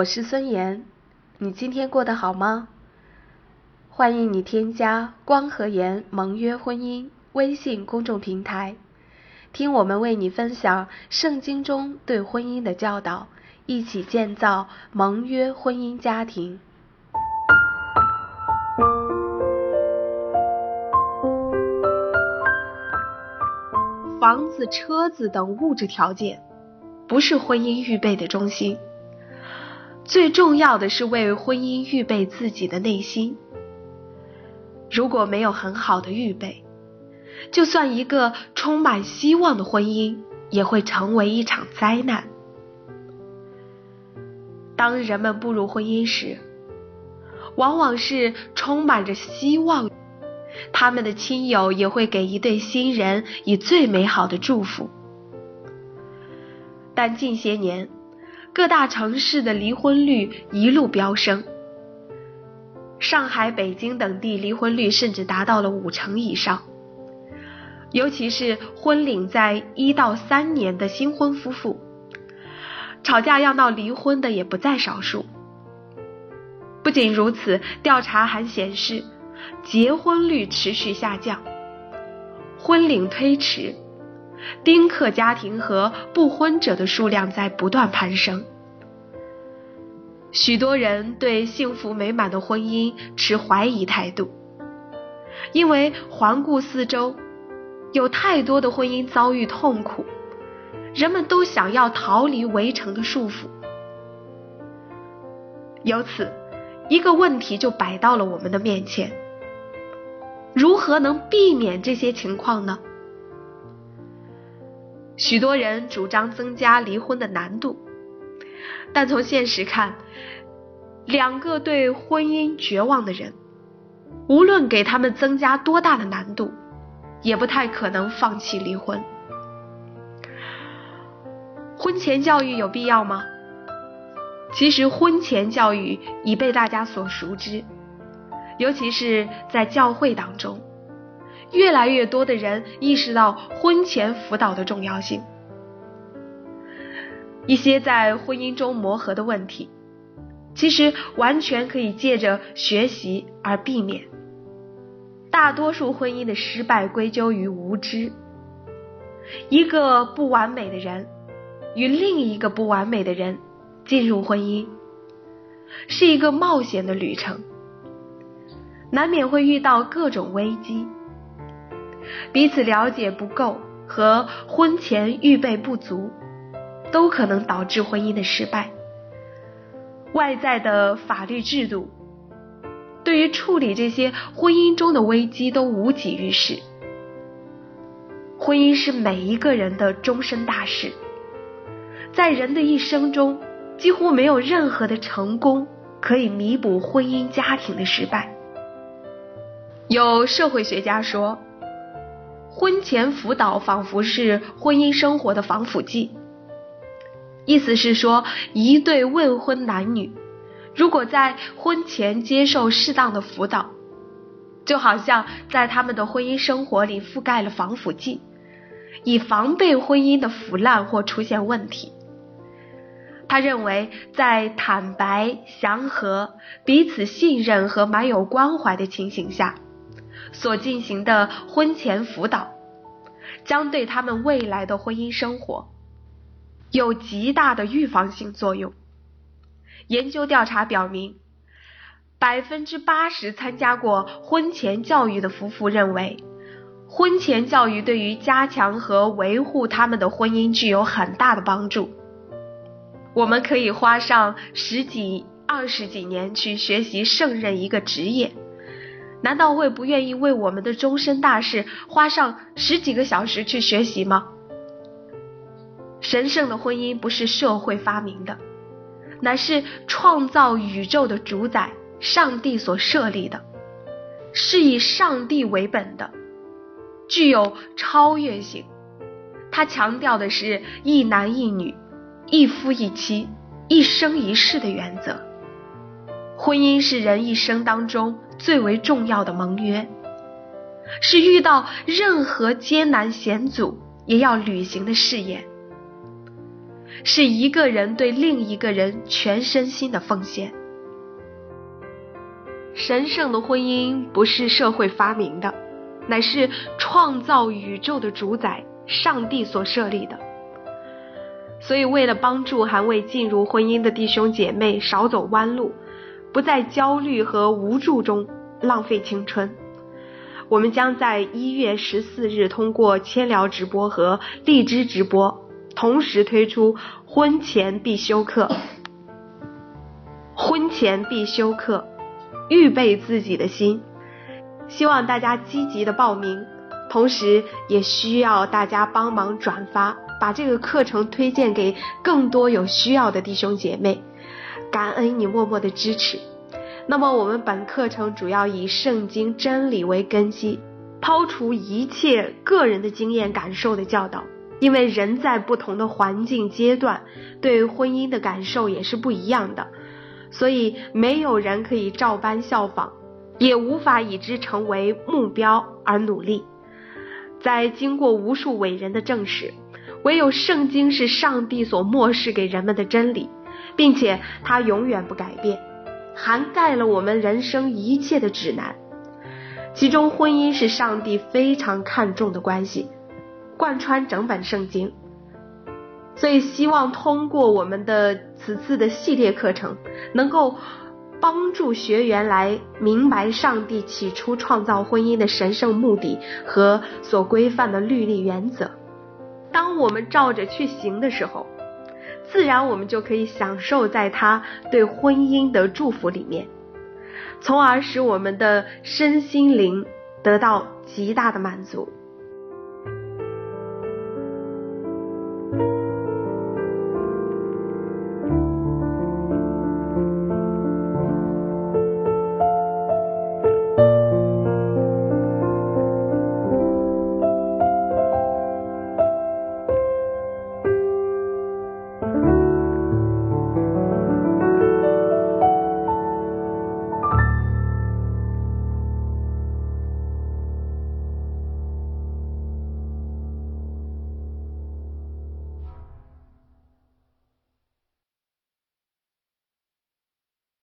我是孙岩，你今天过得好吗？欢迎你添加光和颜盟约婚姻微信公众平台，听我们为你分享圣经中对婚姻的教导，一起建造盟约婚姻家庭。房子、车子等物质条件，不是婚姻预备的中心。最重要的是为婚姻预备自己的内心。如果没有很好的预备，就算一个充满希望的婚姻，也会成为一场灾难。当人们步入婚姻时，往往是充满着希望，他们的亲友也会给一对新人以最美好的祝福。但近些年，各大城市的离婚率一路飙升，上海、北京等地离婚率甚至达到了五成以上。尤其是婚龄在一到三年的新婚夫妇，吵架要闹离婚的也不在少数。不仅如此，调查还显示，结婚率持续下降，婚龄推迟。丁克家庭和不婚者的数量在不断攀升，许多人对幸福美满的婚姻持怀疑态度，因为环顾四周，有太多的婚姻遭遇痛苦，人们都想要逃离围城的束缚。由此，一个问题就摆到了我们的面前：如何能避免这些情况呢？许多人主张增加离婚的难度，但从现实看，两个对婚姻绝望的人，无论给他们增加多大的难度，也不太可能放弃离婚。婚前教育有必要吗？其实婚前教育已被大家所熟知，尤其是在教会当中。越来越多的人意识到婚前辅导的重要性，一些在婚姻中磨合的问题，其实完全可以借着学习而避免。大多数婚姻的失败归咎于无知。一个不完美的人与另一个不完美的人进入婚姻，是一个冒险的旅程，难免会遇到各种危机。彼此了解不够和婚前预备不足，都可能导致婚姻的失败。外在的法律制度对于处理这些婚姻中的危机都无济于事。婚姻是每一个人的终身大事，在人的一生中，几乎没有任何的成功可以弥补婚姻家庭的失败。有社会学家说。婚前辅导仿佛是婚姻生活的防腐剂，意思是说，一对未婚男女如果在婚前接受适当的辅导，就好像在他们的婚姻生活里覆盖了防腐剂，以防备婚姻的腐烂或出现问题。他认为，在坦白、祥和、彼此信任和满有关怀的情形下。所进行的婚前辅导，将对他们未来的婚姻生活有极大的预防性作用。研究调查表明，百分之八十参加过婚前教育的夫妇认为，婚前教育对于加强和维护他们的婚姻具有很大的帮助。我们可以花上十几、二十几年去学习胜任一个职业。难道会不愿意为我们的终身大事花上十几个小时去学习吗？神圣的婚姻不是社会发明的，乃是创造宇宙的主宰上帝所设立的，是以上帝为本的，具有超越性。它强调的是一男一女、一夫一妻、一生一世的原则。婚姻是人一生当中。最为重要的盟约，是遇到任何艰难险阻也要履行的誓言。是一个人对另一个人全身心的奉献。神圣的婚姻不是社会发明的，乃是创造宇宙的主宰上帝所设立的。所以，为了帮助还未进入婚姻的弟兄姐妹少走弯路，不在焦虑和无助中浪费青春，我们将在一月十四日通过千聊直播和荔枝直播同时推出婚前必修课。婚前必修课，预备自己的心，希望大家积极的报名，同时也需要大家帮忙转发。把这个课程推荐给更多有需要的弟兄姐妹，感恩你默默的支持。那么我们本课程主要以圣经真理为根基，抛除一切个人的经验感受的教导，因为人在不同的环境阶段，对婚姻的感受也是不一样的，所以没有人可以照搬效仿，也无法以之成为目标而努力。在经过无数伟人的证实。唯有圣经是上帝所漠视给人们的真理，并且它永远不改变，涵盖了我们人生一切的指南。其中婚姻是上帝非常看重的关系，贯穿整本圣经。所以希望通过我们的此次的系列课程，能够帮助学员来明白上帝起初创造婚姻的神圣目的和所规范的律例原则。当我们照着去行的时候，自然我们就可以享受在他对婚姻的祝福里面，从而使我们的身心灵得到极大的满足。